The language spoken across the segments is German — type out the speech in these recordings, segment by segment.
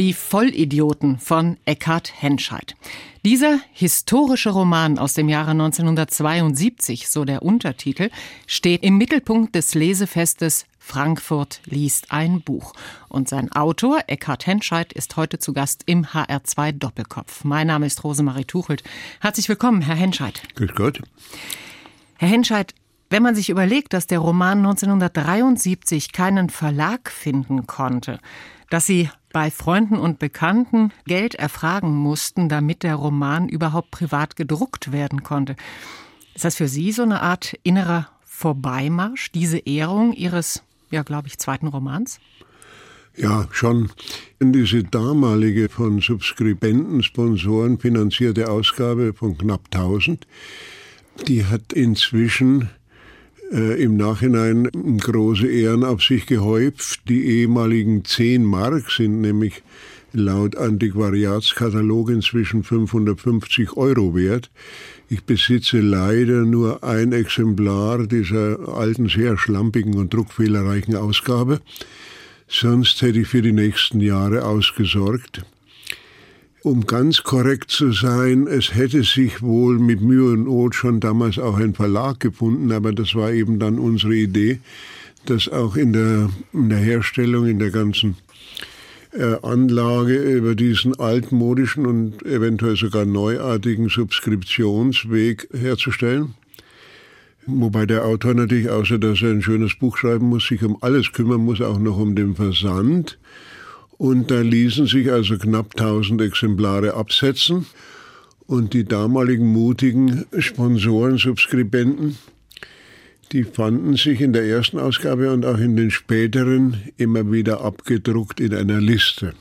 Die Vollidioten von Eckhard Henscheid. Dieser historische Roman aus dem Jahre 1972, so der Untertitel, steht im Mittelpunkt des Lesefestes Frankfurt liest ein Buch. Und sein Autor, Eckhard Henscheid, ist heute zu Gast im HR2 Doppelkopf. Mein Name ist Rosemarie Tuchelt. Herzlich willkommen, Herr Henscheid. Grüß Gott. Herr Henscheid, wenn man sich überlegt, dass der Roman 1973 keinen Verlag finden konnte, dass Sie bei Freunden und Bekannten Geld erfragen mussten, damit der Roman überhaupt privat gedruckt werden konnte. Ist das für Sie so eine Art innerer Vorbeimarsch, diese Ehrung Ihres, ja, glaube ich, zweiten Romans? Ja, schon. Diese damalige von Subskribenten, Sponsoren finanzierte Ausgabe von knapp 1000, die hat inzwischen äh, im Nachhinein große Ehren auf sich gehäuft. Die ehemaligen 10 Mark sind nämlich laut Antiquariatskatalog inzwischen 550 Euro wert. Ich besitze leider nur ein Exemplar dieser alten, sehr schlampigen und druckfehlerreichen Ausgabe. Sonst hätte ich für die nächsten Jahre ausgesorgt. Um ganz korrekt zu sein, es hätte sich wohl mit Mühe und Not schon damals auch ein Verlag gefunden, aber das war eben dann unsere Idee, dass auch in der, in der Herstellung, in der ganzen äh, Anlage über diesen altmodischen und eventuell sogar neuartigen Subskriptionsweg herzustellen. Wobei der Autor natürlich, außer dass er ein schönes Buch schreiben muss, sich um alles kümmern muss, auch noch um den Versand. Und da ließen sich also knapp 1000 Exemplare absetzen. Und die damaligen mutigen Sponsoren, Subskribenten, die fanden sich in der ersten Ausgabe und auch in den späteren immer wieder abgedruckt in einer Liste.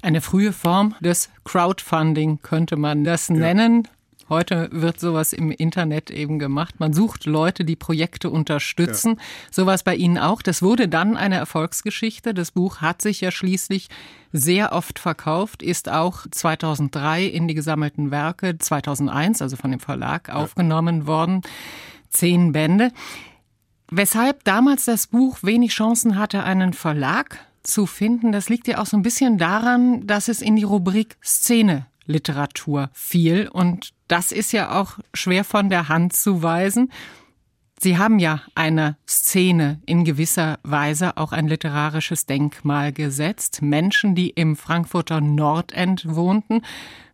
Eine frühe Form des Crowdfunding könnte man das nennen. Ja. Heute wird sowas im Internet eben gemacht. Man sucht Leute, die Projekte unterstützen. Ja. Sowas bei Ihnen auch. Das wurde dann eine Erfolgsgeschichte. Das Buch hat sich ja schließlich sehr oft verkauft, ist auch 2003 in die gesammelten Werke, 2001, also von dem Verlag, ja. aufgenommen worden. Zehn Bände. Weshalb damals das Buch wenig Chancen hatte, einen Verlag zu finden, das liegt ja auch so ein bisschen daran, dass es in die Rubrik Szene Literatur fiel. Und das ist ja auch schwer von der Hand zu weisen. Sie haben ja eine Szene in gewisser Weise auch ein literarisches Denkmal gesetzt. Menschen, die im Frankfurter Nordend wohnten.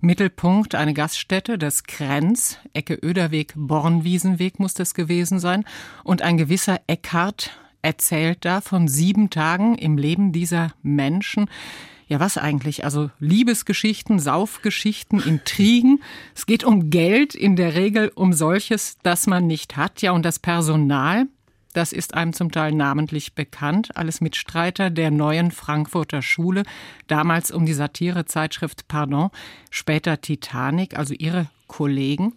Mittelpunkt eine Gaststätte, das Krenz, Ecke Öderweg, Bornwiesenweg muss das gewesen sein. Und ein gewisser Eckhart erzählt da von sieben Tagen im Leben dieser Menschen ja, was eigentlich? Also Liebesgeschichten, Saufgeschichten, Intrigen. Es geht um Geld, in der Regel um solches, das man nicht hat. Ja, und das Personal, das ist einem zum Teil namentlich bekannt. Alles Mitstreiter der neuen Frankfurter Schule. Damals um die Satirezeitschrift Pardon, später Titanic, also ihre Kollegen.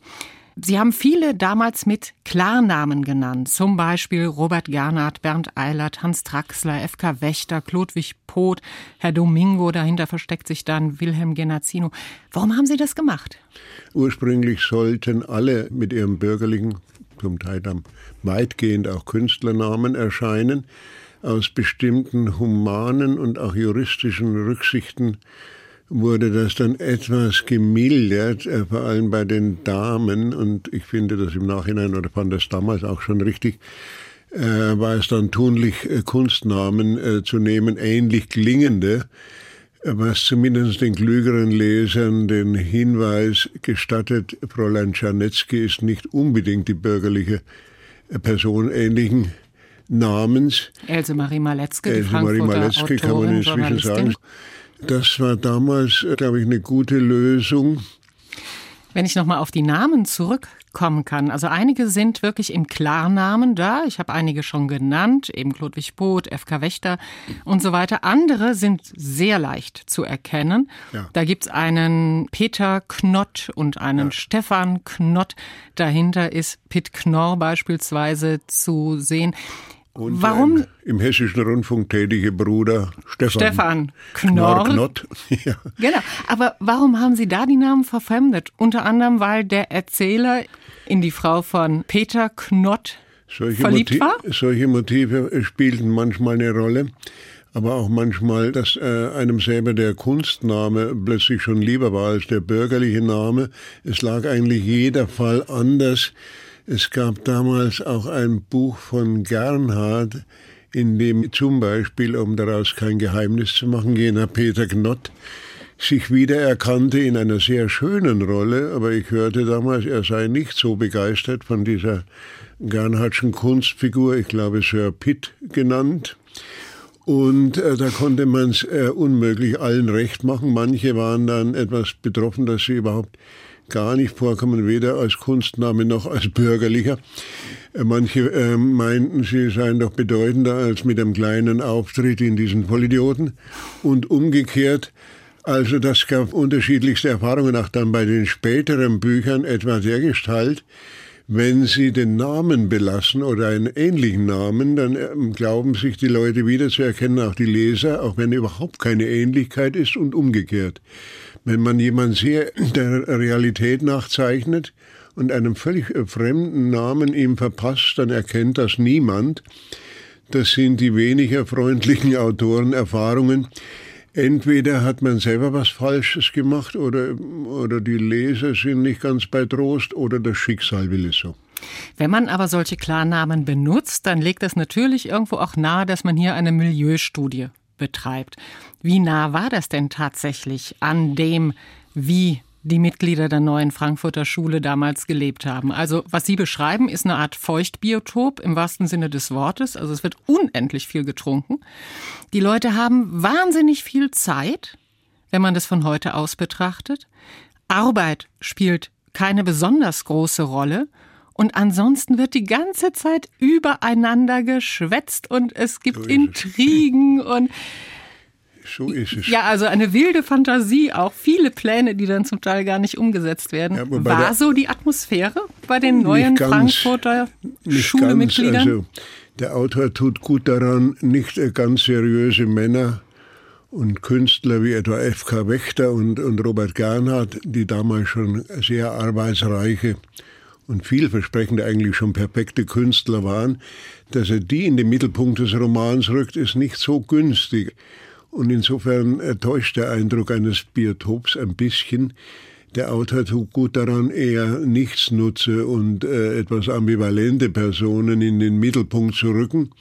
Sie haben viele damals mit Klarnamen genannt, zum Beispiel Robert Gernhardt, Bernd Eilert, Hans Traxler, F.K. Wächter, Klodwig Poth, Herr Domingo, dahinter versteckt sich dann Wilhelm Genazzino. Warum haben Sie das gemacht? Ursprünglich sollten alle mit ihrem bürgerlichen, zum Teil dann weitgehend auch Künstlernamen erscheinen. Aus bestimmten humanen und auch juristischen Rücksichten wurde das dann etwas gemildert, äh, vor allem bei den Damen. Und ich finde das im Nachhinein, oder fand das damals auch schon richtig, äh, war es dann tunlich, äh, Kunstnamen äh, zu nehmen, ähnlich klingende, was zumindest den klügeren Lesern den Hinweis gestattet, Fräulein Czarnetzky ist nicht unbedingt die bürgerliche Person ähnlichen Namens. Else Marie Maletzke, die Else Marie Maletzke kann man inzwischen sagen. Das war damals, glaube ich, eine gute Lösung. Wenn ich nochmal auf die Namen zurückkommen kann. Also einige sind wirklich im Klarnamen da. Ich habe einige schon genannt, eben Ludwig Boot, FK Wächter und so weiter. Andere sind sehr leicht zu erkennen. Ja. Da gibt's einen Peter Knott und einen ja. Stefan Knott. Dahinter ist Pitt Knorr beispielsweise zu sehen. Und Warum? Im Hessischen Rundfunk tätige Bruder Stefan. Stefan Knorr. Knott. ja. Genau. Aber warum haben Sie da die Namen verfremdet? Unter anderem, weil der Erzähler in die Frau von Peter Knott solche verliebt Motiv, war? Solche Motive spielten manchmal eine Rolle aber auch manchmal, dass äh, einem selber der Kunstname plötzlich schon lieber war als der bürgerliche Name. Es lag eigentlich jeder Fall anders. Es gab damals auch ein Buch von Gernhardt, in dem zum Beispiel, um daraus kein Geheimnis zu machen, jener Peter Knott sich wiedererkannte in einer sehr schönen Rolle, aber ich hörte damals, er sei nicht so begeistert von dieser Gernhardtschen Kunstfigur, ich glaube Sir Pitt genannt. Und äh, da konnte man es äh, unmöglich allen recht machen. Manche waren dann etwas betroffen, dass sie überhaupt gar nicht vorkommen, weder als Kunstname noch als bürgerlicher. Äh, manche äh, meinten, sie seien doch bedeutender als mit einem kleinen Auftritt in diesen Vollidioten. Und umgekehrt, also das gab unterschiedlichste Erfahrungen, auch dann bei den späteren Büchern, etwa der Gestalt, wenn Sie den Namen belassen oder einen ähnlichen Namen, dann ähm, glauben sich die Leute wiederzuerkennen, auch die Leser, auch wenn überhaupt keine Ähnlichkeit ist und umgekehrt. Wenn man jemand sehr der Realität nachzeichnet und einen völlig äh, fremden Namen ihm verpasst, dann erkennt das niemand. Das sind die weniger freundlichen Autorenerfahrungen. Entweder hat man selber was Falsches gemacht oder, oder die Leser sind nicht ganz bei Trost oder das Schicksal will es so. Wenn man aber solche Klarnamen benutzt, dann legt das natürlich irgendwo auch nahe, dass man hier eine Milieustudie betreibt. Wie nah war das denn tatsächlich an dem, wie die Mitglieder der neuen Frankfurter Schule damals gelebt haben. Also was Sie beschreiben, ist eine Art Feuchtbiotop im wahrsten Sinne des Wortes. Also es wird unendlich viel getrunken. Die Leute haben wahnsinnig viel Zeit, wenn man das von heute aus betrachtet. Arbeit spielt keine besonders große Rolle. Und ansonsten wird die ganze Zeit übereinander geschwätzt und es gibt Intrigen und so ist es. Ja, also eine wilde Fantasie, auch viele Pläne, die dann zum Teil gar nicht umgesetzt werden. Ja, War so die Atmosphäre bei den neuen ganz, Frankfurter Schulemitgliedern? Also, der Autor tut gut daran, nicht ganz seriöse Männer und Künstler wie etwa F.K. Wächter und, und Robert Gernhardt, die damals schon sehr arbeitsreiche und vielversprechende, eigentlich schon perfekte Künstler waren, dass er die in den Mittelpunkt des Romans rückt, ist nicht so günstig. Und insofern täuscht der Eindruck eines Biotops ein bisschen. Der Autor tut gut daran, eher Nichtsnutze und äh, etwas ambivalente Personen in den Mittelpunkt zu rücken.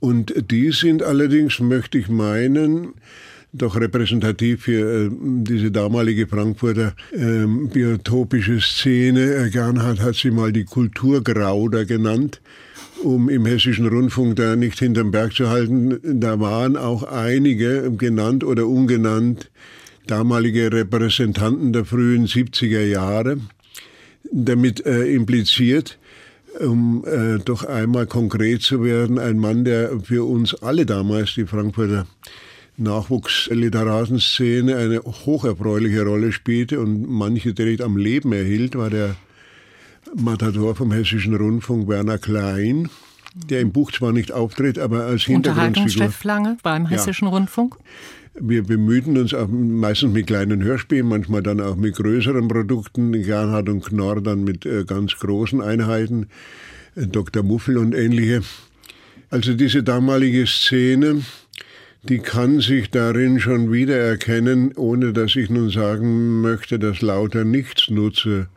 Und die sind allerdings, möchte ich meinen, doch repräsentativ für äh, diese damalige Frankfurter äh, biotopische Szene. Gernhardt hat sie mal die Kulturgrauder genannt um im hessischen Rundfunk da nicht hinterm Berg zu halten, da waren auch einige genannt oder ungenannt damalige Repräsentanten der frühen 70er Jahre damit äh, impliziert, um äh, doch einmal konkret zu werden, ein Mann, der für uns alle damals die Frankfurter Nachwuchsliteratenszene eine hocherfreuliche Rolle spielte und manche direkt am Leben erhielt, war der Matador vom Hessischen Rundfunk Werner Klein, der im Buch zwar nicht auftritt, aber als Hintergrundfigur. Lange beim Hessischen ja. Rundfunk. Wir bemühten uns auch meistens mit kleinen Hörspielen, manchmal dann auch mit größeren Produkten. Gernhard und Knorr dann mit äh, ganz großen Einheiten, äh, Dr. Muffel und ähnliche. Also diese damalige Szene, die kann sich darin schon wiedererkennen, ohne dass ich nun sagen möchte, dass lauter Nichtsnutze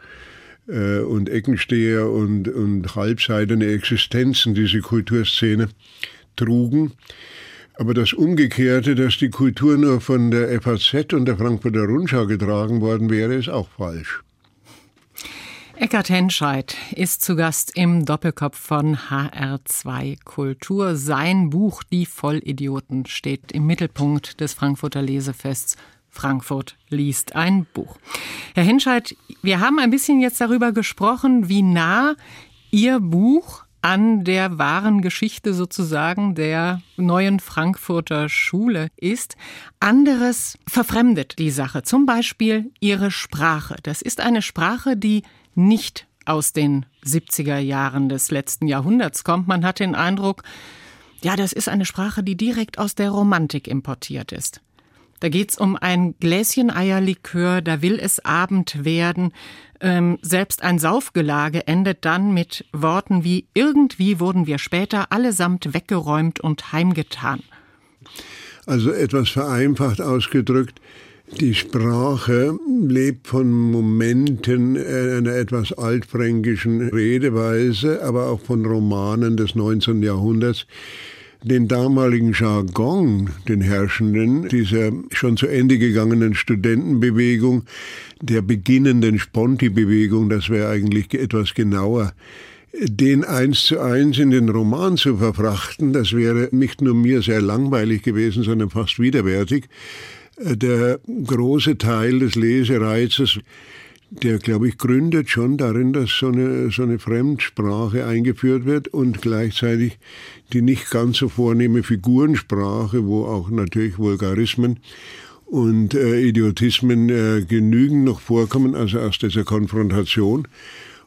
äh, und Eckensteher und, und halbseidene Existenzen diese Kulturszene trugen. Aber das Umgekehrte, dass die Kultur nur von der FAZ und der Frankfurter Rundschau getragen worden wäre, ist auch falsch. Eckhard Henscheid ist zu Gast im Doppelkopf von HR2 Kultur. Sein Buch Die Vollidioten steht im Mittelpunkt des Frankfurter Lesefests Frankfurt liest ein Buch. Herr Henscheid, wir haben ein bisschen jetzt darüber gesprochen, wie nah Ihr Buch an der wahren Geschichte sozusagen der neuen Frankfurter Schule ist. Anderes verfremdet die Sache, zum Beispiel ihre Sprache. Das ist eine Sprache, die nicht aus den 70er Jahren des letzten Jahrhunderts kommt. Man hat den Eindruck, ja, das ist eine Sprache, die direkt aus der Romantik importiert ist. Da geht's um ein Gläschen Eierlikör, da will es Abend werden. Ähm, selbst ein Saufgelage endet dann mit Worten wie irgendwie wurden wir später allesamt weggeräumt und heimgetan. Also etwas vereinfacht ausgedrückt, die Sprache lebt von Momenten einer etwas altfränkischen Redeweise, aber auch von Romanen des 19. Jahrhunderts. Den damaligen Jargon, den Herrschenden, dieser schon zu Ende gegangenen Studentenbewegung, der beginnenden Sponti-Bewegung, das wäre eigentlich etwas genauer, den eins zu eins in den Roman zu verfrachten, das wäre nicht nur mir sehr langweilig gewesen, sondern fast widerwärtig. Der große Teil des Lesereizes, der, glaube ich, gründet schon darin, dass so eine, so eine Fremdsprache eingeführt wird und gleichzeitig die nicht ganz so vornehme Figurensprache, wo auch natürlich Vulgarismen und äh, Idiotismen äh, genügend noch vorkommen, also aus dieser Konfrontation.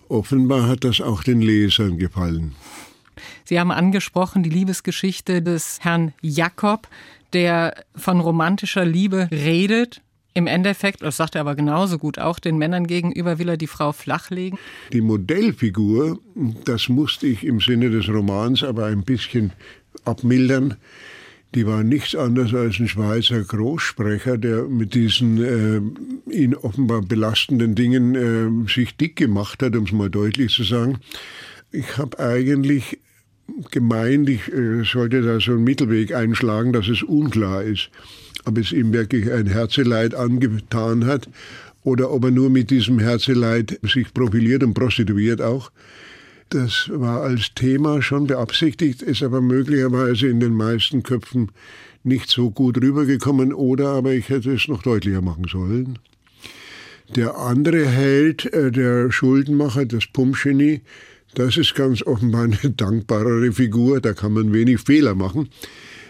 Offenbar hat das auch den Lesern gefallen. Sie haben angesprochen die Liebesgeschichte des Herrn Jakob, der von romantischer Liebe redet. Im Endeffekt, das sagt er aber genauso gut auch, den Männern gegenüber will er die Frau flachlegen. Die Modellfigur, das musste ich im Sinne des Romans aber ein bisschen abmildern. Die war nichts anderes als ein Schweizer Großsprecher, der mit diesen äh, ihn offenbar belastenden Dingen äh, sich dick gemacht hat, um es mal deutlich zu sagen. Ich habe eigentlich gemeint, ich äh, sollte da so einen Mittelweg einschlagen, dass es unklar ist, ob es ihm wirklich ein Herzeleid angetan hat oder ob er nur mit diesem Herzeleid sich profiliert und prostituiert auch. Das war als Thema schon beabsichtigt, ist aber möglicherweise in den meisten Köpfen nicht so gut rübergekommen oder aber ich hätte es noch deutlicher machen sollen. Der andere Held, äh, der Schuldenmacher, das Pumpgenie, das ist ganz offenbar eine dankbarere Figur, da kann man wenig Fehler machen,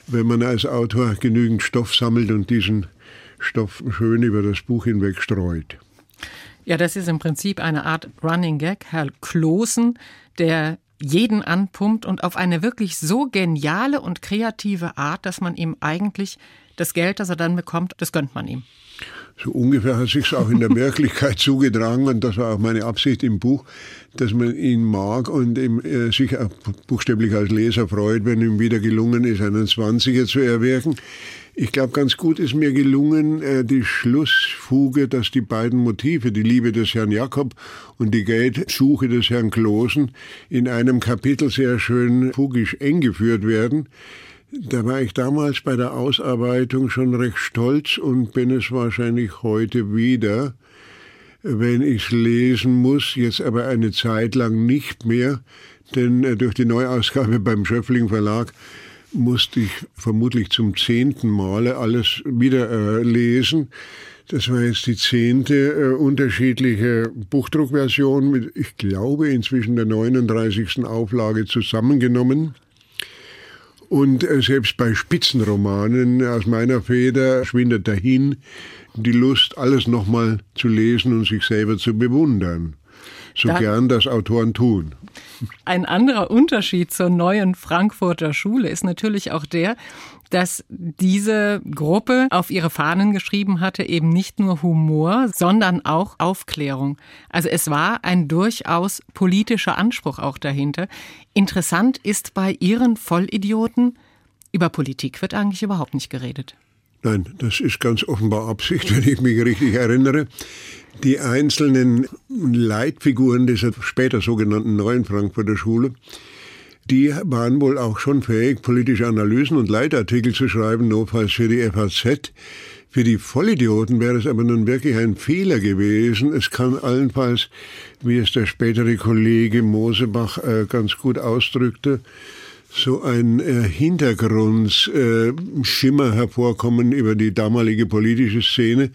wenn man als Autor genügend Stoff sammelt und diesen Stoff schön über das Buch hinweg streut. Ja, das ist im Prinzip eine Art Running Gag. Herr Klosen, der jeden anpumpt und auf eine wirklich so geniale und kreative Art, dass man ihm eigentlich das Geld, das er dann bekommt, das gönnt man ihm. So ungefähr hat sich auch in der Wirklichkeit zugetragen und das war auch meine Absicht im Buch, dass man ihn mag und ihm, äh, sich auch buchstäblich als Leser freut, wenn ihm wieder gelungen ist, einen Zwanziger zu erwirken. Ich glaube, ganz gut ist mir gelungen, äh, die Schlussfuge, dass die beiden Motive, die Liebe des Herrn Jakob und die Geldsuche des Herrn Klosen, in einem Kapitel sehr schön fugisch eng geführt werden. Da war ich damals bei der Ausarbeitung schon recht stolz und bin es wahrscheinlich heute wieder, wenn ich lesen muss, jetzt aber eine Zeit lang nicht mehr, denn äh, durch die Neuausgabe beim Schöffling Verlag musste ich vermutlich zum zehnten Male alles wieder äh, lesen. Das war jetzt die zehnte äh, unterschiedliche Buchdruckversion mit, ich glaube, inzwischen der 39. Auflage zusammengenommen. Und äh, selbst bei Spitzenromanen aus meiner Feder schwindet dahin die Lust, alles nochmal zu lesen und sich selber zu bewundern. So da gern das Autoren tun. Ein anderer Unterschied zur neuen Frankfurter Schule ist natürlich auch der, dass diese Gruppe auf ihre Fahnen geschrieben hatte, eben nicht nur Humor, sondern auch Aufklärung. Also es war ein durchaus politischer Anspruch auch dahinter. Interessant ist bei ihren Vollidioten, über Politik wird eigentlich überhaupt nicht geredet. Nein, das ist ganz offenbar Absicht, wenn ich mich richtig erinnere. Die einzelnen Leitfiguren dieser später sogenannten neuen Frankfurter Schule die waren wohl auch schon fähig, politische Analysen und Leitartikel zu schreiben, notfalls für die FAZ. Für die Vollidioten wäre es aber nun wirklich ein Fehler gewesen. Es kann allenfalls, wie es der spätere Kollege Mosebach äh, ganz gut ausdrückte, so ein äh, Hintergrundschimmer äh, hervorkommen über die damalige politische Szene,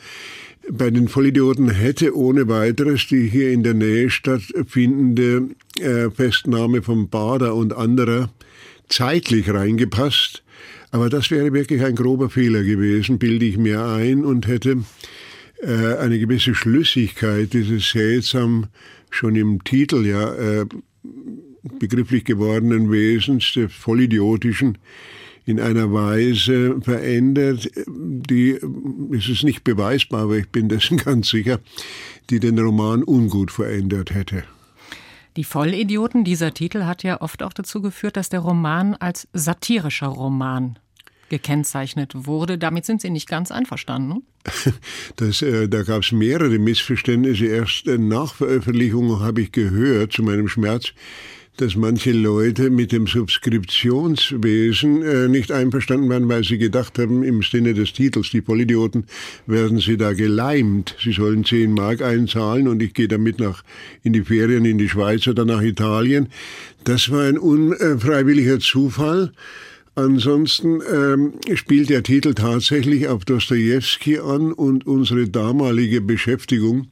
bei den Vollidioten hätte ohne weiteres die hier in der Nähe stattfindende äh, Festnahme von Bader und anderer zeitlich reingepasst. Aber das wäre wirklich ein grober Fehler gewesen, bilde ich mir ein, und hätte äh, eine gewisse Schlüssigkeit dieses seltsam schon im Titel ja äh, begrifflich gewordenen Wesens, des Vollidiotischen, in einer Weise verändert, die, es ist nicht beweisbar, aber ich bin dessen ganz sicher, die den Roman ungut verändert hätte. Die Vollidioten, dieser Titel hat ja oft auch dazu geführt, dass der Roman als satirischer Roman gekennzeichnet wurde. Damit sind Sie nicht ganz einverstanden. Das, äh, da gab es mehrere Missverständnisse. Erst nach Veröffentlichung habe ich gehört, zu meinem Schmerz, dass manche Leute mit dem Subskriptionswesen äh, nicht einverstanden waren, weil sie gedacht haben, im Sinne des Titels, die Vollidioten, werden sie da geleimt. Sie sollen 10 Mark einzahlen und ich gehe damit nach, in die Ferien in die Schweiz oder nach Italien. Das war ein unfreiwilliger Zufall. Ansonsten ähm, spielt der Titel tatsächlich auf Dostoevsky an und unsere damalige Beschäftigung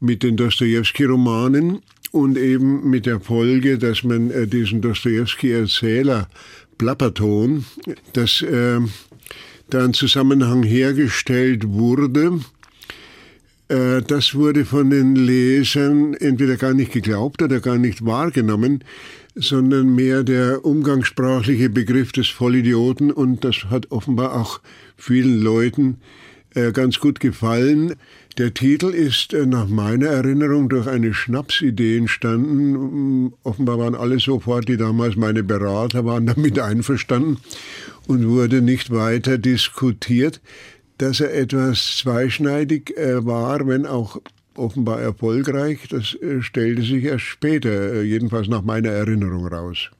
mit den Dostoevsky-Romanen und eben mit der Folge, dass man äh, diesen Dostoevsky-Erzähler Plapperton, dass äh, da ein Zusammenhang hergestellt wurde, äh, das wurde von den Lesern entweder gar nicht geglaubt oder gar nicht wahrgenommen, sondern mehr der umgangssprachliche Begriff des Vollidioten und das hat offenbar auch vielen Leuten äh, ganz gut gefallen. Der Titel ist äh, nach meiner Erinnerung durch eine Schnapsidee entstanden. Mm, offenbar waren alle sofort, die damals meine Berater waren, damit einverstanden und wurde nicht weiter diskutiert. Dass er etwas zweischneidig äh, war, wenn auch offenbar erfolgreich, das äh, stellte sich erst später, jedenfalls nach meiner Erinnerung raus.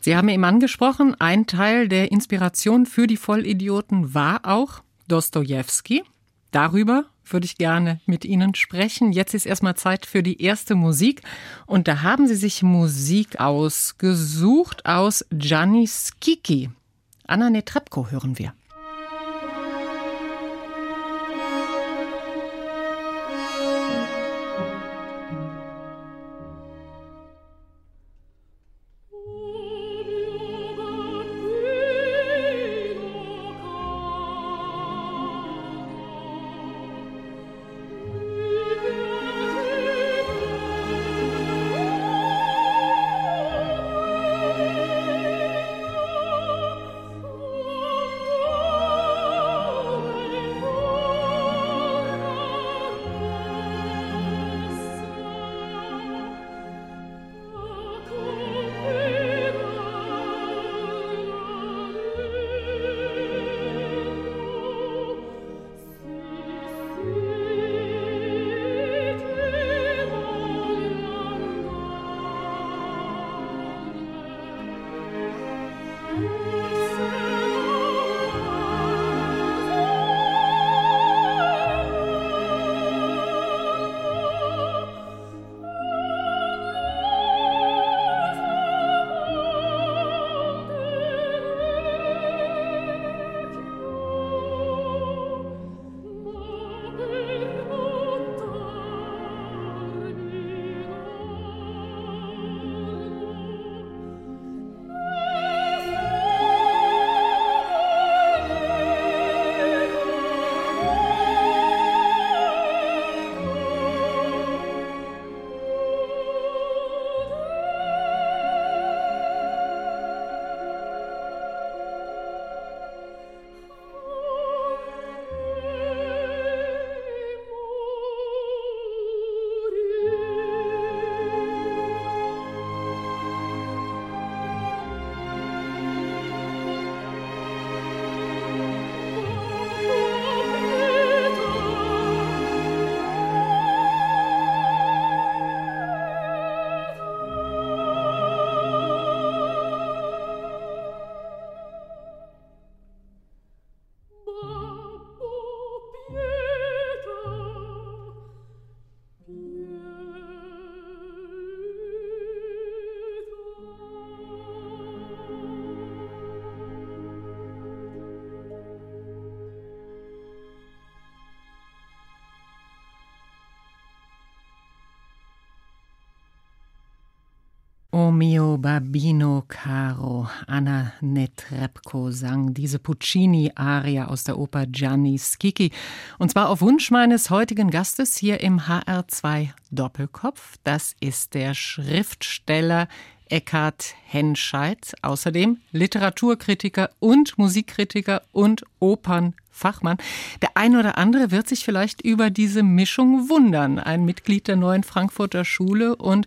Sie haben eben angesprochen, ein Teil der Inspiration für die Vollidioten war auch Dostoevsky. Darüber würde ich gerne mit Ihnen sprechen. Jetzt ist erstmal Zeit für die erste Musik. Und da haben Sie sich Musik ausgesucht aus Gianni Schicchi. Anna Netrebko hören wir. O mio Babino caro, Anna Netrebko sang diese Puccini-Aria aus der Oper Gianni Schicchi. Und zwar auf Wunsch meines heutigen Gastes hier im HR2 Doppelkopf. Das ist der Schriftsteller Eckhard Henscheid, außerdem Literaturkritiker und Musikkritiker und Opernfachmann. Der ein oder andere wird sich vielleicht über diese Mischung wundern. Ein Mitglied der neuen Frankfurter Schule und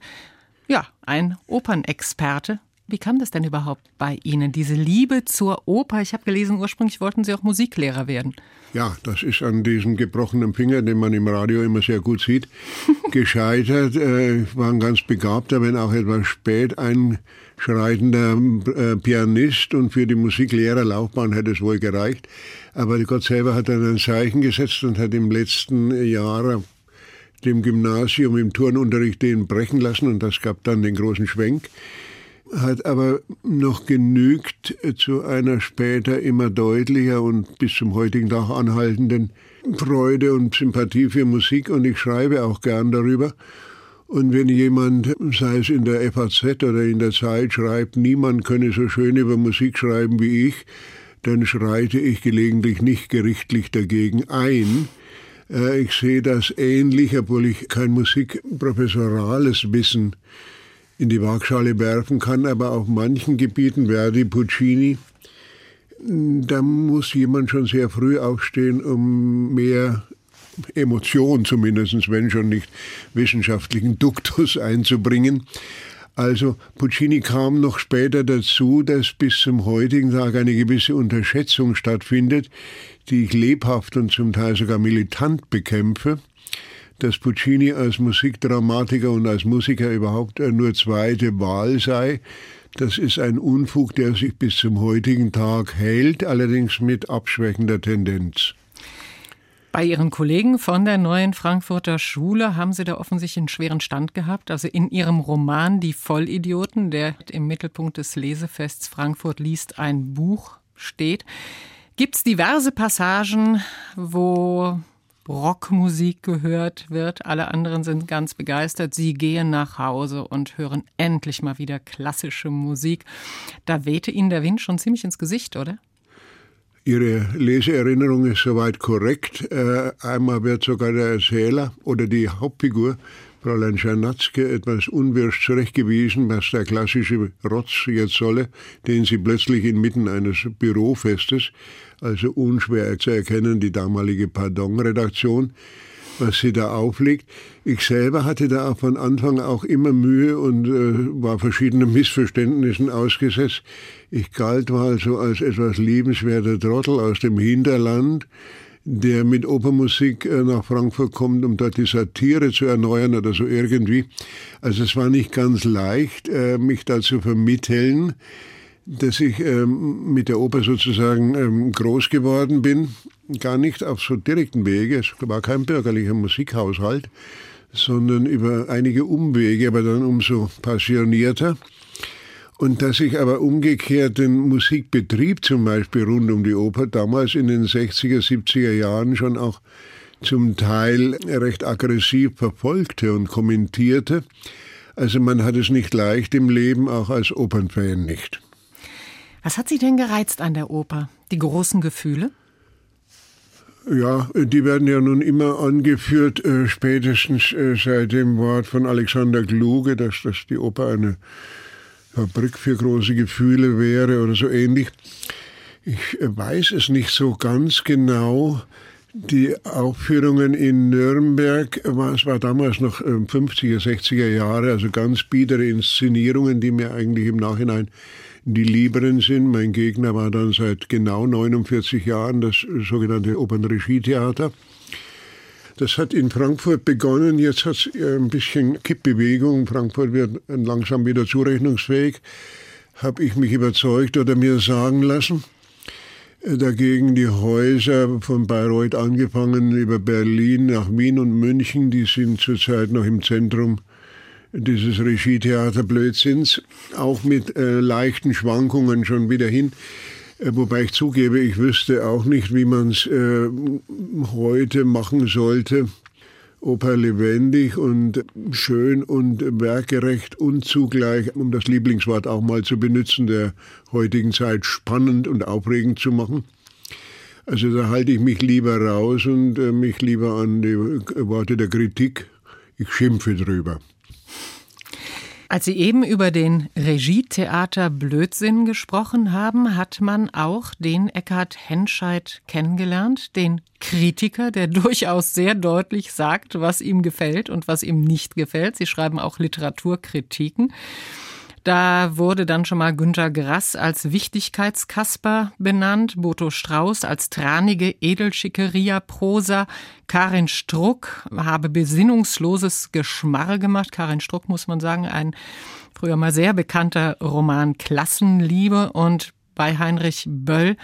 ja, ein Opernexperte. Wie kam das denn überhaupt bei Ihnen, diese Liebe zur Oper? Ich habe gelesen, ursprünglich wollten Sie auch Musiklehrer werden. Ja, das ist an diesem gebrochenen Finger, den man im Radio immer sehr gut sieht, gescheitert. Äh, ich war ein ganz begabter, wenn auch etwas spät einschreitender äh, Pianist und für die Musiklehrerlaufbahn hätte es wohl gereicht. Aber Gott selber hat dann ein Zeichen gesetzt und hat im letzten Jahr dem Gymnasium im Turnunterricht den brechen lassen und das gab dann den großen Schwenk hat aber noch genügt zu einer später immer deutlicher und bis zum heutigen Tag anhaltenden Freude und Sympathie für Musik und ich schreibe auch gern darüber. Und wenn jemand, sei es in der FAZ oder in der Zeit, schreibt, niemand könne so schön über Musik schreiben wie ich, dann schreite ich gelegentlich nicht gerichtlich dagegen ein. Äh, ich sehe das ähnlich, obwohl ich kein musikprofessorales Wissen in die Waagschale werfen kann, aber auf manchen Gebieten, Verdi, Puccini, da muss jemand schon sehr früh aufstehen, um mehr Emotion zumindest, wenn schon nicht wissenschaftlichen Duktus einzubringen. Also Puccini kam noch später dazu, dass bis zum heutigen Tag eine gewisse Unterschätzung stattfindet, die ich lebhaft und zum Teil sogar militant bekämpfe dass Puccini als Musikdramatiker und als Musiker überhaupt nur zweite Wahl sei. Das ist ein Unfug, der sich bis zum heutigen Tag hält, allerdings mit abschwächender Tendenz. Bei Ihren Kollegen von der neuen Frankfurter Schule haben Sie da offensichtlich einen schweren Stand gehabt. Also in Ihrem Roman Die Vollidioten, der im Mittelpunkt des Lesefests Frankfurt liest ein Buch steht, gibt es diverse Passagen, wo Rockmusik gehört wird. Alle anderen sind ganz begeistert. Sie gehen nach Hause und hören endlich mal wieder klassische Musik. Da wehte Ihnen der Wind schon ziemlich ins Gesicht, oder? Ihre Leseerinnerung ist soweit korrekt. Äh, einmal wird sogar der Erzähler oder die Hauptfigur Fräulein Czernatzke etwas unwirsch zurechtgewiesen, was der klassische Rotz jetzt solle, den sie plötzlich inmitten eines Bürofestes, also unschwer zu erkennen, die damalige Pardon-Redaktion, was sie da auflegt. Ich selber hatte da von Anfang auch immer Mühe und äh, war verschiedenen Missverständnissen ausgesetzt. Ich galt mal so als etwas liebenswerter Trottel aus dem Hinterland, der mit Opermusik äh, nach Frankfurt kommt, um dort die Satire zu erneuern oder so irgendwie. Also es war nicht ganz leicht, äh, mich da zu vermitteln, dass ich ähm, mit der Oper sozusagen ähm, groß geworden bin. Gar nicht auf so direkten Wege. Es war kein bürgerlicher Musikhaushalt, sondern über einige Umwege, aber dann umso passionierter. Und dass ich aber umgekehrt den Musikbetrieb zum Beispiel rund um die Oper damals in den 60er, 70er Jahren schon auch zum Teil recht aggressiv verfolgte und kommentierte. Also man hat es nicht leicht im Leben, auch als Opernfan nicht. Was hat Sie denn gereizt an der Oper? Die großen Gefühle? Ja, die werden ja nun immer angeführt, äh, spätestens äh, seit dem Wort von Alexander Kluge, dass, dass die Oper eine Fabrik für große Gefühle wäre oder so ähnlich. Ich weiß es nicht so ganz genau. Die Aufführungen in Nürnberg, es war damals noch 50er, ähm, 60er Jahre, also ganz biedere Inszenierungen, die mir eigentlich im Nachhinein die lieberen sind. Mein Gegner war dann seit genau 49 Jahren das sogenannte Opernregietheater. Das hat in Frankfurt begonnen, jetzt hat es ein bisschen Kippbewegung. Frankfurt wird langsam wieder zurechnungsfähig, habe ich mich überzeugt oder mir sagen lassen. Dagegen die Häuser von Bayreuth angefangen über Berlin nach Wien und München, die sind zurzeit noch im Zentrum dieses Regietheater-Blödsinns, auch mit äh, leichten Schwankungen schon wieder hin. Äh, wobei ich zugebe, ich wüsste auch nicht, wie man es äh, heute machen sollte, Oper lebendig und schön und werkgerecht und zugleich, um das Lieblingswort auch mal zu benutzen, der heutigen Zeit spannend und aufregend zu machen. Also da halte ich mich lieber raus und äh, mich lieber an die Worte der Kritik. Ich schimpfe drüber. Als Sie eben über den Regietheater Blödsinn gesprochen haben, hat man auch den Eckhard Henscheid kennengelernt, den Kritiker, der durchaus sehr deutlich sagt, was ihm gefällt und was ihm nicht gefällt. Sie schreiben auch Literaturkritiken. Da wurde dann schon mal Günter Grass als Wichtigkeitskasper benannt, Boto Strauß als tranige Edelschickeria-Prosa, Karin Struck habe besinnungsloses Geschmarre gemacht. Karin Struck, muss man sagen, ein früher mal sehr bekannter Roman Klassenliebe und bei Heinrich Böll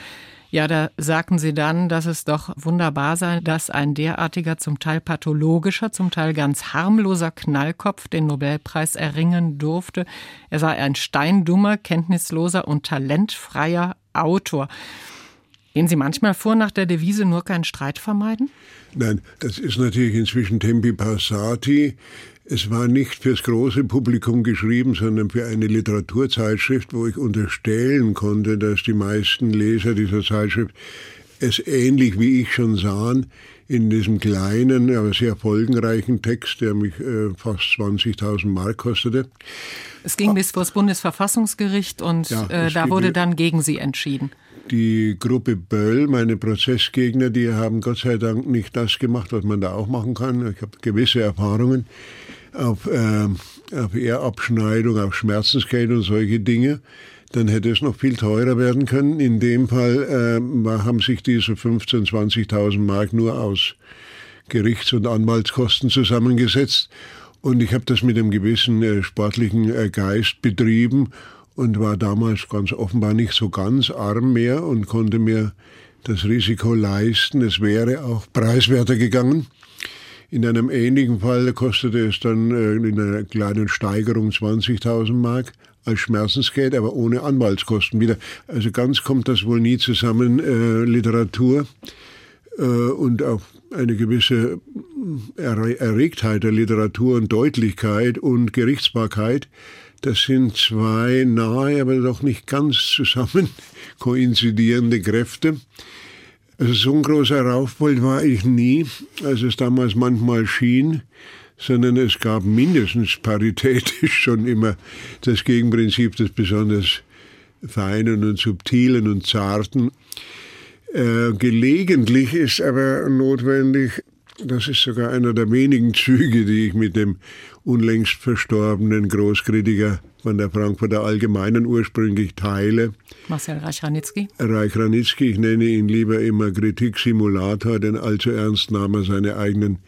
ja, da sagten Sie dann, dass es doch wunderbar sei, dass ein derartiger, zum Teil pathologischer, zum Teil ganz harmloser Knallkopf den Nobelpreis erringen durfte. Er sei ein steindummer, kenntnisloser und talentfreier Autor. Gehen Sie manchmal vor nach der Devise nur keinen Streit vermeiden? Nein, das ist natürlich inzwischen Tempi Passati. Es war nicht fürs große Publikum geschrieben, sondern für eine Literaturzeitschrift, wo ich unterstellen konnte, dass die meisten Leser dieser Zeitschrift es ähnlich wie ich schon sahen, in diesem kleinen, aber sehr folgenreichen Text, der mich äh, fast 20.000 Mark kostete. Es ging bis vor das Bundesverfassungsgericht und ja, äh, da wurde dann gegen Sie entschieden. Die Gruppe Böll, meine Prozessgegner, die haben Gott sei Dank nicht das gemacht, was man da auch machen kann. Ich habe gewisse Erfahrungen auf, äh, auf Ehrabschneidung, auf Schmerzensgeld und solche Dinge, dann hätte es noch viel teurer werden können. In dem Fall äh, haben sich diese 15.000, 20.000 Mark nur aus Gerichts- und Anwaltskosten zusammengesetzt. Und ich habe das mit einem gewissen äh, sportlichen äh, Geist betrieben und war damals ganz offenbar nicht so ganz arm mehr und konnte mir das Risiko leisten. Es wäre auch preiswerter gegangen. In einem ähnlichen Fall kostete es dann äh, in einer kleinen Steigerung 20.000 Mark als Schmerzensgeld, aber ohne Anwaltskosten wieder. Also ganz kommt das wohl nie zusammen, äh, Literatur äh, und auch eine gewisse Erregtheit der Literatur und Deutlichkeit und Gerichtsbarkeit. Das sind zwei nahe, aber doch nicht ganz zusammen koinzidierende Kräfte. Also so ein großer Raufbold war ich nie, als es damals manchmal schien, sondern es gab mindestens paritätisch schon immer das Gegenprinzip des besonders Feinen und Subtilen und Zarten. Äh, gelegentlich ist aber notwendig, das ist sogar einer der wenigen Züge, die ich mit dem unlängst verstorbenen Großkritiker von der Frankfurter Allgemeinen ursprünglich teile. Marcel Reich-Ranitzky? Reich-Ranitzky, ich nenne ihn lieber immer Kritiksimulator, denn allzu ernst nahm er seine eigenen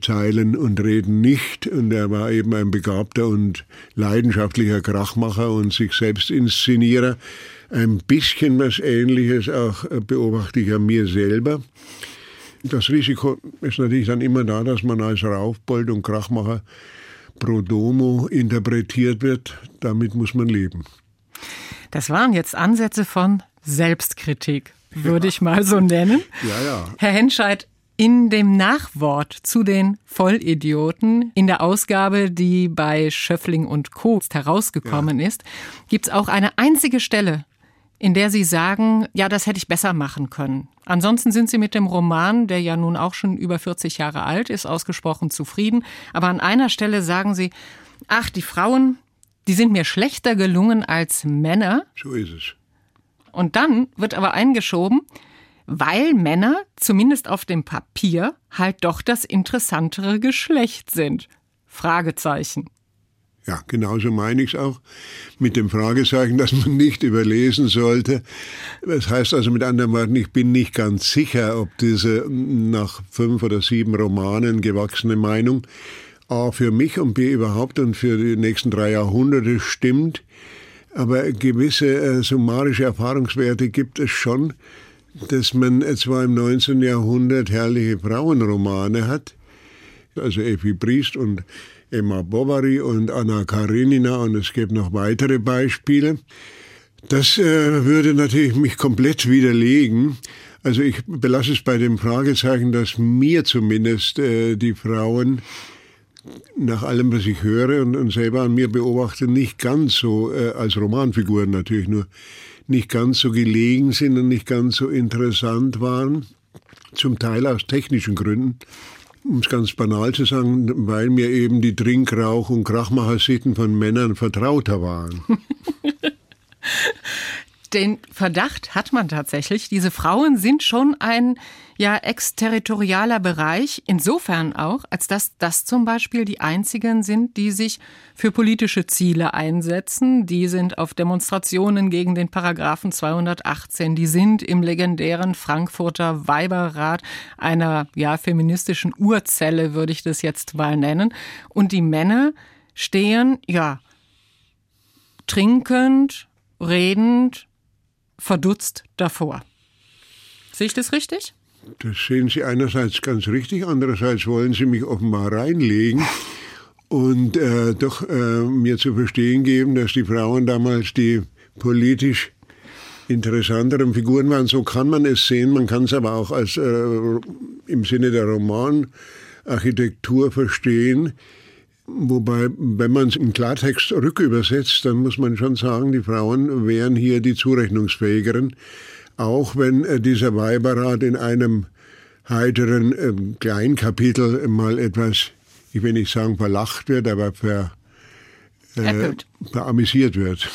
Zeilen und Reden nicht. Und er war eben ein begabter und leidenschaftlicher Krachmacher und sich selbst Inszenierer. Ein bisschen was Ähnliches auch beobachte ich an mir selber. Das Risiko ist natürlich dann immer da, dass man als Raufbold und Krachmacher pro domo interpretiert wird. Damit muss man leben. Das waren jetzt Ansätze von Selbstkritik, würde ja. ich mal so nennen. Ja, ja. Herr Henscheid, in dem Nachwort zu den Vollidioten in der Ausgabe, die bei Schöffling und Co. herausgekommen ja. ist, gibt es auch eine einzige Stelle, in der Sie sagen, ja, das hätte ich besser machen können. Ansonsten sind Sie mit dem Roman, der ja nun auch schon über 40 Jahre alt ist, ausgesprochen zufrieden. Aber an einer Stelle sagen Sie, ach, die Frauen, die sind mir schlechter gelungen als Männer. So ist es. Und dann wird aber eingeschoben, weil Männer, zumindest auf dem Papier, halt doch das interessantere Geschlecht sind. Fragezeichen. Ja, genauso meine ich es auch mit dem Fragezeichen, dass man nicht überlesen sollte. Das heißt also mit anderen Worten, ich bin nicht ganz sicher, ob diese nach fünf oder sieben Romanen gewachsene Meinung A für mich und B überhaupt und für die nächsten drei Jahrhunderte stimmt. Aber gewisse äh, summarische Erfahrungswerte gibt es schon, dass man zwar im 19. Jahrhundert herrliche Frauenromane hat, also Effi Briest und Emma Bovary und Anna Karenina und es gibt noch weitere Beispiele. Das äh, würde natürlich mich komplett widerlegen. Also ich belasse es bei dem Fragezeichen, dass mir zumindest äh, die Frauen nach allem, was ich höre und, und selber an mir beobachte, nicht ganz so, äh, als Romanfiguren natürlich nur, nicht ganz so gelegen sind und nicht ganz so interessant waren. Zum Teil aus technischen Gründen. Um es ganz banal zu sagen, weil mir eben die Trinkrauch- und Krachmachersitten von Männern vertrauter waren. Den Verdacht hat man tatsächlich. Diese Frauen sind schon ein ja exterritorialer Bereich, insofern auch, als dass das zum Beispiel die einzigen sind, die sich für politische Ziele einsetzen. Die sind auf Demonstrationen gegen den Paragraphen 218. Die sind im legendären Frankfurter Weiberrat einer ja feministischen Urzelle, würde ich das jetzt mal nennen. Und die Männer stehen ja trinkend, redend, verdutzt davor. Sehe ich das richtig? Das sehen Sie einerseits ganz richtig, andererseits wollen Sie mich offenbar reinlegen und äh, doch äh, mir zu verstehen geben, dass die Frauen damals die politisch interessanteren Figuren waren. So kann man es sehen, man kann es aber auch als äh, im Sinne der Romanarchitektur verstehen. Wobei, wenn man es im Klartext rückübersetzt, dann muss man schon sagen, die Frauen wären hier die zurechnungsfähigeren. Auch wenn äh, dieser Weiberrat in einem heiteren äh, Kleinkapitel mal etwas, ich will nicht sagen verlacht wird, aber ver, äh, veramüsiert wird.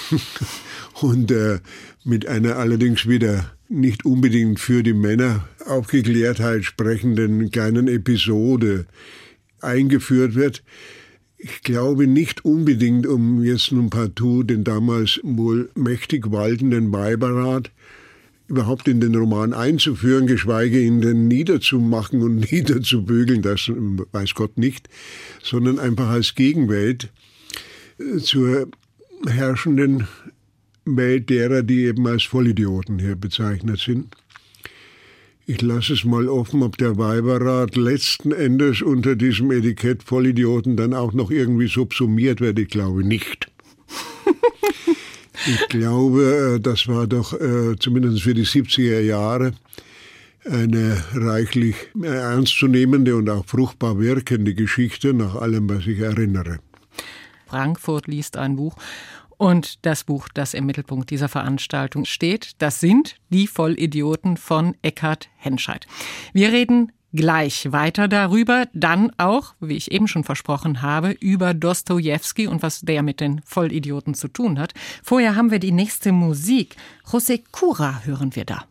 Und äh, mit einer allerdings wieder nicht unbedingt für die Männer Aufgeklärtheit sprechenden kleinen Episode eingeführt wird. Ich glaube nicht unbedingt, um jetzt nun partout den damals wohl mächtig waltenden Weiberrat überhaupt in den Roman einzuführen, geschweige ihn denn niederzumachen und niederzubügeln, das weiß Gott nicht, sondern einfach als Gegenwelt äh, zur herrschenden Welt derer, die eben als Vollidioten hier bezeichnet sind. Ich lasse es mal offen, ob der Weiberrat letzten Endes unter diesem Etikett Vollidioten dann auch noch irgendwie subsumiert wird. Ich glaube nicht. ich glaube, äh, das war doch äh, zumindest für die 70er Jahre eine reichlich äh, ernstzunehmende und auch fruchtbar wirkende Geschichte nach allem, was ich erinnere. Frankfurt liest ein Buch und das Buch, das im Mittelpunkt dieser Veranstaltung steht, das sind Die Vollidioten von Eckhard Henscheid. Wir reden gleich weiter darüber, dann auch, wie ich eben schon versprochen habe, über Dostoevsky und was der mit den Vollidioten zu tun hat. Vorher haben wir die nächste Musik. José Cura hören wir da.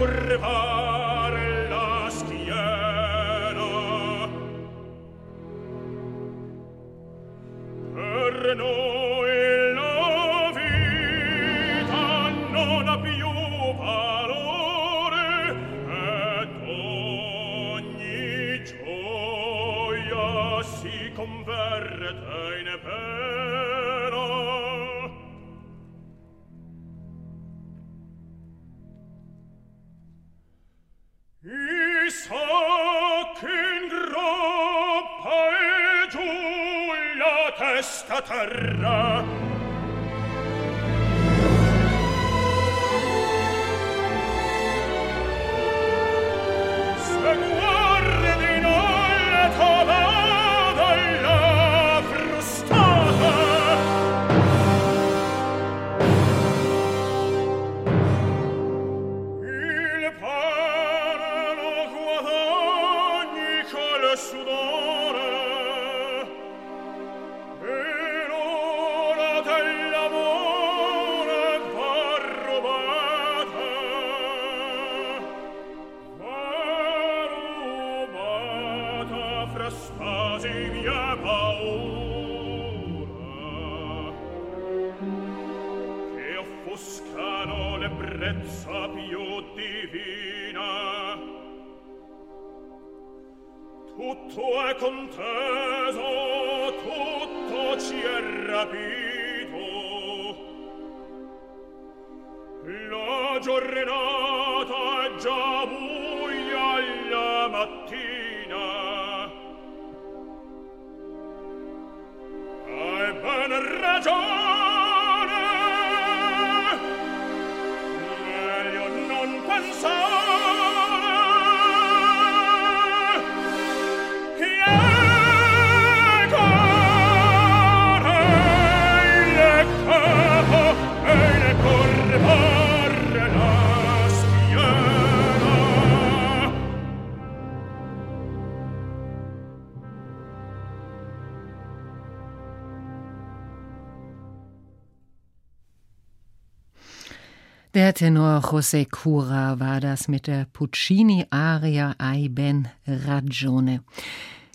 curvare la schiena per noi questa terra. Der Tenor José Cura war das mit der Puccini-Aria Ai ben ragione.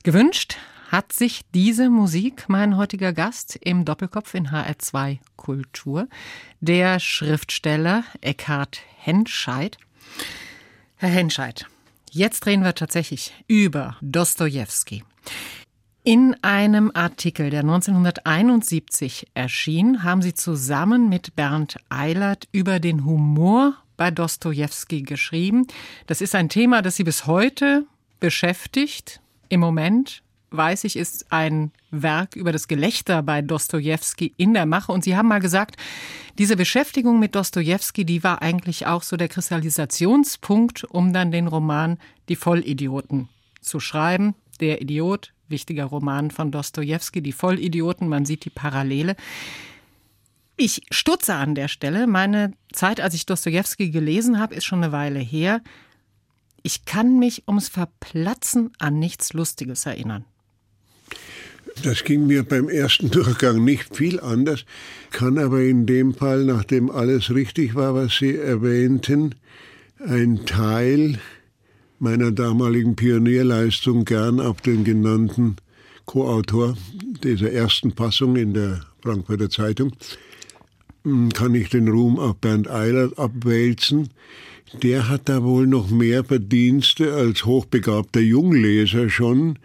Gewünscht hat sich diese Musik mein heutiger Gast im Doppelkopf in HR2 Kultur, der Schriftsteller Eckhard Henscheid. Herr Henscheid, jetzt reden wir tatsächlich über Dostoevsky. In einem Artikel, der 1971 erschien, haben Sie zusammen mit Bernd Eilert über den Humor bei Dostoevsky geschrieben. Das ist ein Thema, das Sie bis heute beschäftigt. Im Moment, weiß ich, ist ein Werk über das Gelächter bei Dostoevsky in der Mache. Und Sie haben mal gesagt, diese Beschäftigung mit Dostoevsky, die war eigentlich auch so der Kristallisationspunkt, um dann den Roman Die Vollidioten zu schreiben. Der Idiot, wichtiger Roman von Dostoevsky, Die Vollidioten, man sieht die Parallele. Ich stutze an der Stelle. Meine Zeit, als ich Dostoevsky gelesen habe, ist schon eine Weile her. Ich kann mich ums Verplatzen an nichts Lustiges erinnern. Das ging mir beim ersten Durchgang nicht viel anders, kann aber in dem Fall, nachdem alles richtig war, was Sie erwähnten, ein Teil meiner damaligen Pionierleistung gern auf den genannten Co-Autor dieser ersten Fassung in der Frankfurter Zeitung, hm, kann ich den Ruhm auf Bernd Eilert abwälzen. Der hat da wohl noch mehr Verdienste als hochbegabter Jungleser schon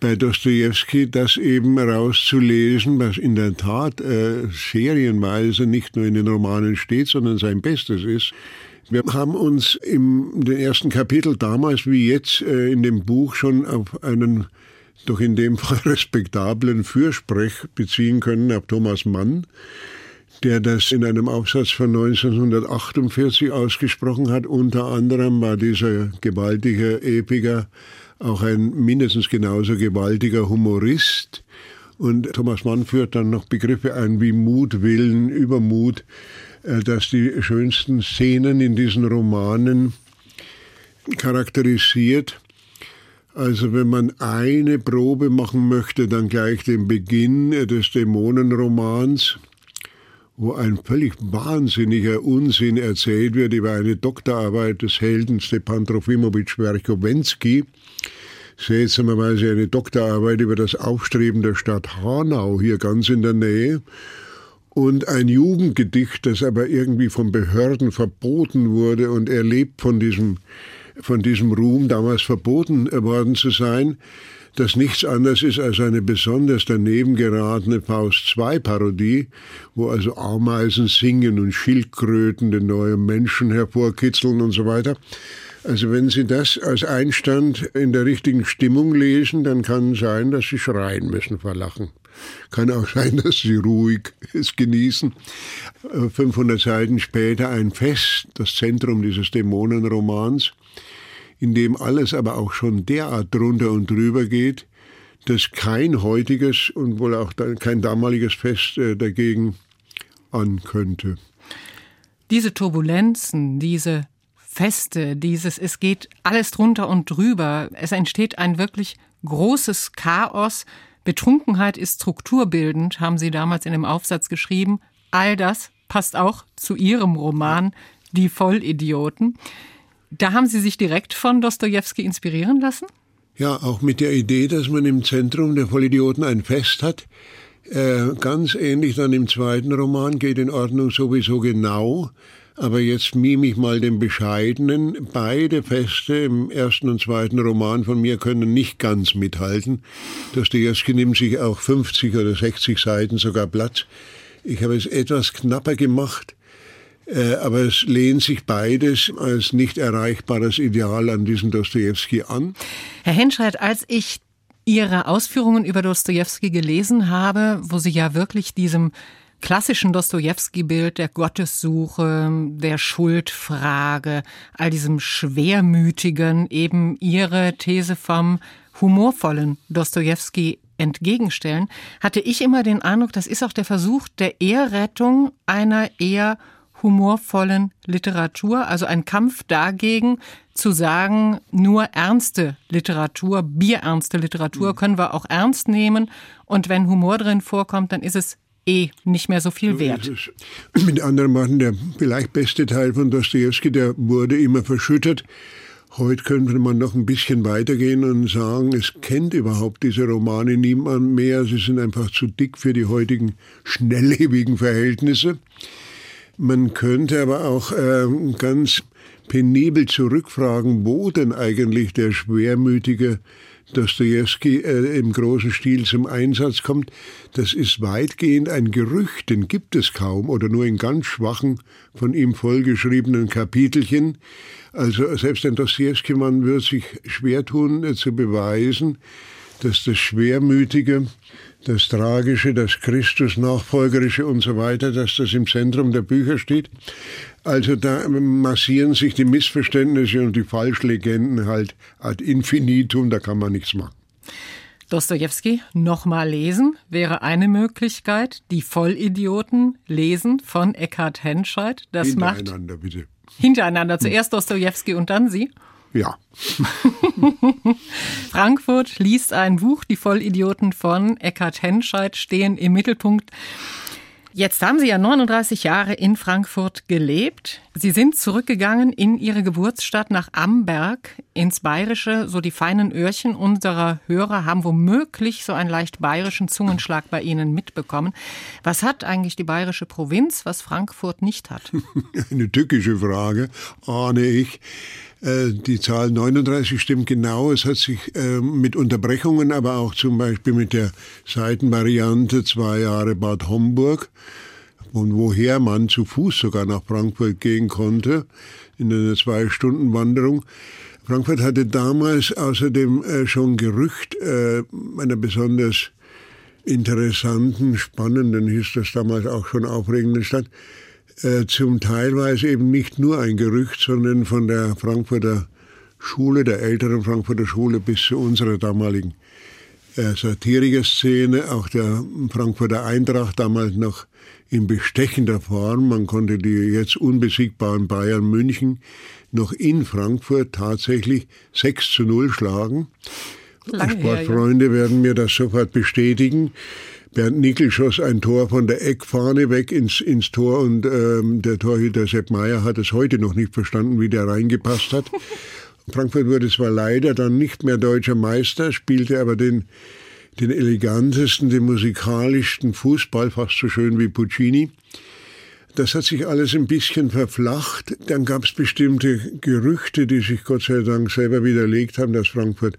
bei Dostoevsky, das eben rauszulesen, was in der Tat äh, serienweise nicht nur in den Romanen steht, sondern sein Bestes ist. Wir haben uns im den ersten Kapitel damals wie jetzt äh, in dem Buch schon auf einen doch in dem Fall respektablen Fürsprech beziehen können, auf Thomas Mann, der das in einem Aufsatz von 1948 ausgesprochen hat. Unter anderem war dieser gewaltige Epiker auch ein mindestens genauso gewaltiger Humorist. Und Thomas Mann führt dann noch Begriffe ein wie Mut, Willen, Übermut, dass die schönsten Szenen in diesen Romanen charakterisiert. Also wenn man eine Probe machen möchte, dann gleich den Beginn des Dämonenromans, wo ein völlig wahnsinniger Unsinn erzählt wird über eine Doktorarbeit des Helden Stepan Trofimowitsch Werchowensky, seltsamerweise eine Doktorarbeit über das Aufstreben der Stadt Hanau hier ganz in der Nähe und ein Jugendgedicht, das aber irgendwie von Behörden verboten wurde und er lebt von diesem, von diesem Ruhm, damals verboten worden zu sein, das nichts anderes ist als eine besonders daneben geratene Faust-II-Parodie, wo also Ameisen singen und Schildkröten den neuen Menschen hervorkitzeln und so weiter. Also wenn Sie das als Einstand in der richtigen Stimmung lesen, dann kann sein, dass Sie schreien müssen vor Lachen. Kann auch sein, dass Sie ruhig es genießen. 500 Seiten später ein Fest, das Zentrum dieses Dämonenromans, in dem alles aber auch schon derart drunter und drüber geht, dass kein heutiges und wohl auch kein damaliges Fest äh, dagegen an könnte. Diese Turbulenzen, diese Feste, dieses, es geht alles drunter und drüber, es entsteht ein wirklich großes Chaos, Betrunkenheit ist strukturbildend, haben Sie damals in dem Aufsatz geschrieben. All das passt auch zu Ihrem Roman Die Vollidioten. Da haben Sie sich direkt von Dostoevsky inspirieren lassen? Ja, auch mit der Idee, dass man im Zentrum der Vollidioten ein Fest hat. Äh, ganz ähnlich dann im zweiten Roman, geht in Ordnung sowieso genau. Aber jetzt mime ich mal den Bescheidenen. Beide Feste im ersten und zweiten Roman von mir können nicht ganz mithalten. Dostoevsky nimmt sich auch 50 oder 60 Seiten sogar Platz. Ich habe es etwas knapper gemacht. Äh, aber es lehnt sich beides als nicht erreichbares Ideal an diesen Dostoevsky an. Herr Henscheidt, als ich Ihre Ausführungen über Dostoevsky gelesen habe, wo Sie ja wirklich diesem klassischen Dostoevsky-Bild der Gottessuche, der Schuldfrage, all diesem Schwermütigen eben Ihre These vom humorvollen Dostoevsky entgegenstellen, hatte ich immer den Eindruck, das ist auch der Versuch der Ehrrettung einer eher humorvollen Literatur, also ein Kampf dagegen zu sagen, nur ernste Literatur, bierernste Literatur mhm. können wir auch ernst nehmen und wenn Humor drin vorkommt, dann ist es eh nicht mehr so viel wert. Mit anderen Worten, der vielleicht beste Teil von Dostoevsky, der wurde immer verschüttet. Heute könnte man noch ein bisschen weitergehen und sagen, es kennt überhaupt diese Romane niemand mehr. Sie sind einfach zu dick für die heutigen schnelllebigen Verhältnisse. Man könnte aber auch äh, ganz penibel zurückfragen, wo denn eigentlich der schwermütige Dostoevsky äh, im großen Stil zum Einsatz kommt. Das ist weitgehend ein Gerücht, den gibt es kaum oder nur in ganz schwachen, von ihm vollgeschriebenen Kapitelchen. Also selbst ein Dostoevsky-Mann wird sich schwer tun äh, zu beweisen, dass das Schwermütige das Tragische, das Christus-Nachfolgerische und so weiter, dass das im Zentrum der Bücher steht. Also da massieren sich die Missverständnisse und die Falschlegenden halt ad infinitum, da kann man nichts machen. Dostoevsky nochmal lesen wäre eine Möglichkeit. Die Vollidioten lesen von Eckhard Henscheid. Das Hintereinander, macht bitte. Hintereinander. Zuerst Dostoevsky und dann Sie? Ja. Frankfurt liest ein Buch, Die Vollidioten von Eckhard Henscheid stehen im Mittelpunkt. Jetzt haben Sie ja 39 Jahre in Frankfurt gelebt. Sie sind zurückgegangen in Ihre Geburtsstadt nach Amberg ins Bayerische. So die feinen Öhrchen unserer Hörer haben womöglich so einen leicht bayerischen Zungenschlag bei Ihnen mitbekommen. Was hat eigentlich die bayerische Provinz, was Frankfurt nicht hat? Eine tückische Frage, ahne ich. Äh, die Zahl 39 stimmt genau. Es hat sich äh, mit Unterbrechungen, aber auch zum Beispiel mit der Seitenvariante zwei Jahre Bad Homburg, von woher man zu Fuß sogar nach Frankfurt gehen konnte, in einer Zwei-Stunden-Wanderung. Frankfurt hatte damals außerdem äh, schon Gerücht einer besonders interessanten, spannenden, hieß das damals auch schon aufregenden Stadt, äh, zum teilweise eben nicht nur ein Gerücht, sondern von der Frankfurter Schule, der älteren Frankfurter Schule bis zu unserer damaligen äh, Satiriker-Szene, auch der Frankfurter Eintracht damals noch in bestechender Form. Man konnte die jetzt unbesiegbaren Bayern München noch in Frankfurt tatsächlich 6 zu 0 schlagen. Lange Sportfreunde her, ja. werden mir das sofort bestätigen. Bernd Nickel schoss ein Tor von der Eckfahne weg ins, ins Tor und ähm, der Torhüter Sepp Meier hat es heute noch nicht verstanden, wie der reingepasst hat. Frankfurt wurde zwar leider dann nicht mehr deutscher Meister, spielte aber den, den elegantesten, den musikalischsten Fußball, fast so schön wie Puccini. Das hat sich alles ein bisschen verflacht. Dann gab es bestimmte Gerüchte, die sich Gott sei Dank selber widerlegt haben, dass Frankfurt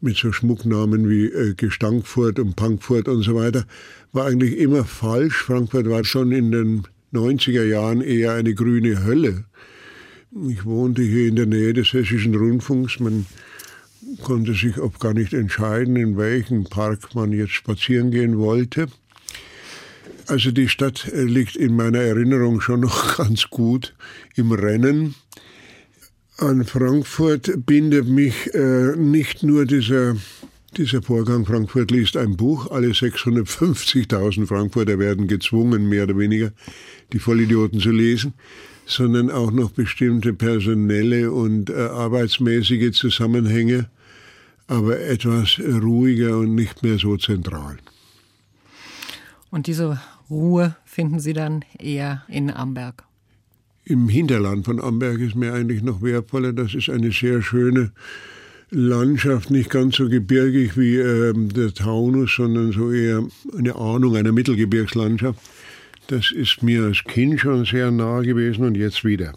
mit so Schmucknamen wie äh, Gestankfurt und Punkfurt und so weiter, war eigentlich immer falsch. Frankfurt war schon in den 90er Jahren eher eine grüne Hölle. Ich wohnte hier in der Nähe des Hessischen Rundfunks. Man konnte sich oft gar nicht entscheiden, in welchen Park man jetzt spazieren gehen wollte. Also die Stadt äh, liegt in meiner Erinnerung schon noch ganz gut im Rennen an Frankfurt bindet mich äh, nicht nur dieser, dieser Vorgang, Frankfurt liest ein Buch, alle 650.000 Frankfurter werden gezwungen, mehr oder weniger die Vollidioten zu lesen, sondern auch noch bestimmte personelle und äh, arbeitsmäßige Zusammenhänge, aber etwas ruhiger und nicht mehr so zentral. Und diese Ruhe finden Sie dann eher in Amberg? Im Hinterland von Amberg ist mir eigentlich noch wertvoller. Das ist eine sehr schöne Landschaft, nicht ganz so gebirgig wie äh, der Taunus, sondern so eher eine Ahnung einer Mittelgebirgslandschaft. Das ist mir als Kind schon sehr nah gewesen und jetzt wieder.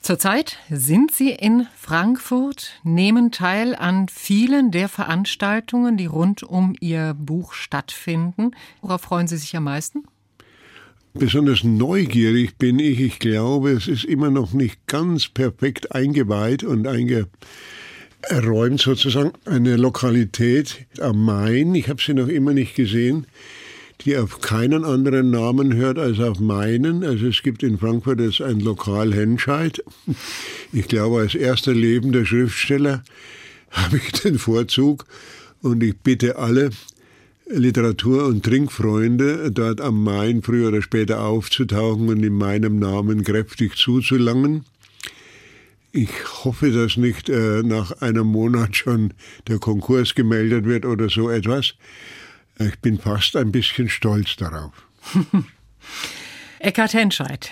Zurzeit sind Sie in Frankfurt, nehmen teil an vielen der Veranstaltungen, die rund um Ihr Buch stattfinden. Worauf freuen Sie sich am meisten? Besonders neugierig bin ich. Ich glaube, es ist immer noch nicht ganz perfekt eingeweiht und eingeräumt sozusagen eine Lokalität am Main. Ich habe sie noch immer nicht gesehen die auf keinen anderen Namen hört als auf meinen. Also es gibt in Frankfurt jetzt ein Lokal Henscheid. Ich glaube, als erster lebender Schriftsteller habe ich den Vorzug und ich bitte alle, Literatur- und Trinkfreunde dort am Main früher oder später aufzutauchen und in meinem Namen kräftig zuzulangen. Ich hoffe, dass nicht äh, nach einem Monat schon der Konkurs gemeldet wird oder so etwas. Ich bin fast ein bisschen stolz darauf. Eckhard Henscheid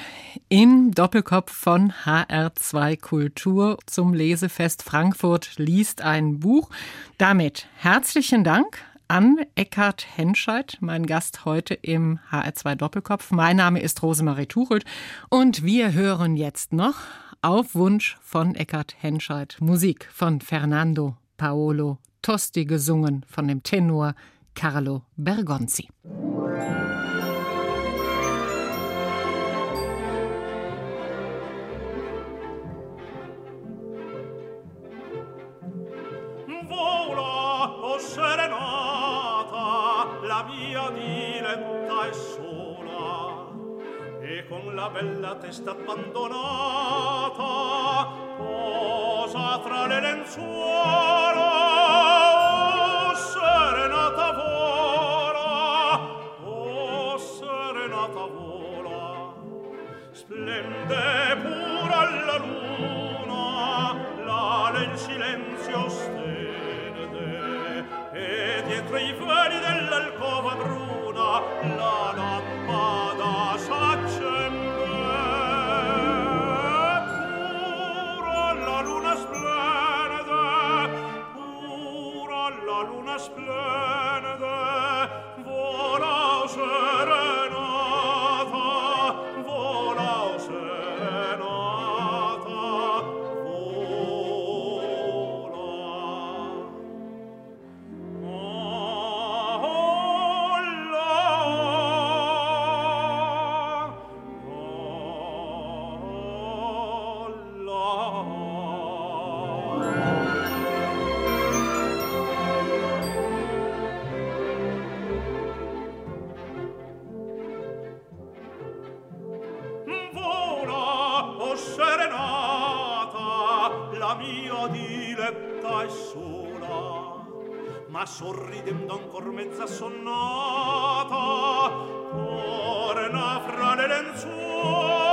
im Doppelkopf von HR2 Kultur zum Lesefest Frankfurt liest ein Buch. Damit herzlichen Dank an Eckhard Henscheid, mein Gast heute im HR2 Doppelkopf. Mein Name ist Rosemarie Tuchelt und wir hören jetzt noch auf Wunsch von Eckhard Henscheid Musik von Fernando Paolo Tosti gesungen von dem Tenor Carlo Bergonzi. está stato è sola, ma sorridendo ancor mezza sonnata, torna fra le lenzuola,